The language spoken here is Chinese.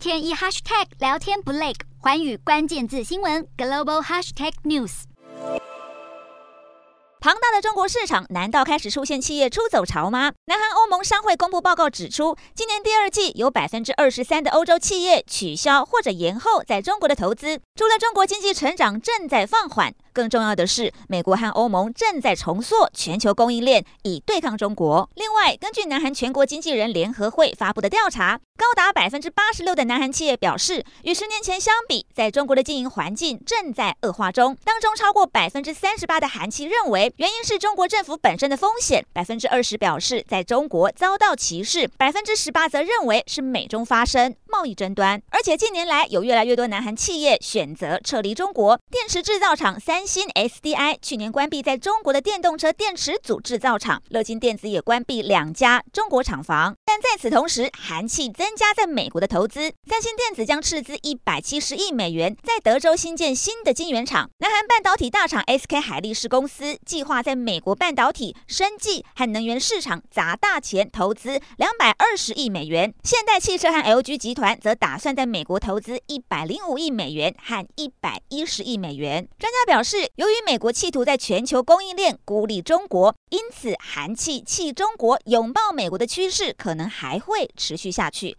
天一 hashtag 聊天不累，环宇关键字新闻 global hashtag news。庞大的中国市场，难道开始出现企业出走潮吗？南韩欧盟商会公布报告指出，今年第二季有百分之二十三的欧洲企业取消或者延后在中国的投资。除了中国经济成长正在放缓，更重要的是，美国和欧盟正在重塑全球供应链，以对抗中国。另外，根据南韩全国经纪人联合会发布的调查，高达百分之八十六的南韩企业表示，与十年前相比，在中国的经营环境正在恶化中。当中，超过百分之三十八的韩企认为，原因是中国政府本身的风险，百分之二十表示在中国遭到歧视，百分之十八则认为是美中发生贸易争端。而且近年来有越来越多南韩企业选择撤离中国。电池制造厂三星 SDI 去年关闭在中国的电动车电池组制造厂，乐金电子也关闭两家中国厂房。但在此同时，韩企增加在美国的投资，三星电子将斥资一百七十亿美元在德州新建新的晶圆厂。南韩半导体大厂 SK 海力士公司计划在美国半导体、生技和能源市场砸大钱投资两百二十亿美元。现代汽车和 LG 集团则打算在美国投资一百零五亿美元和一百一十亿美元。专家表示，由于美国企图在全球供应链孤立中国，因此韩企弃中国、拥抱美国的趋势可能还会持续下去。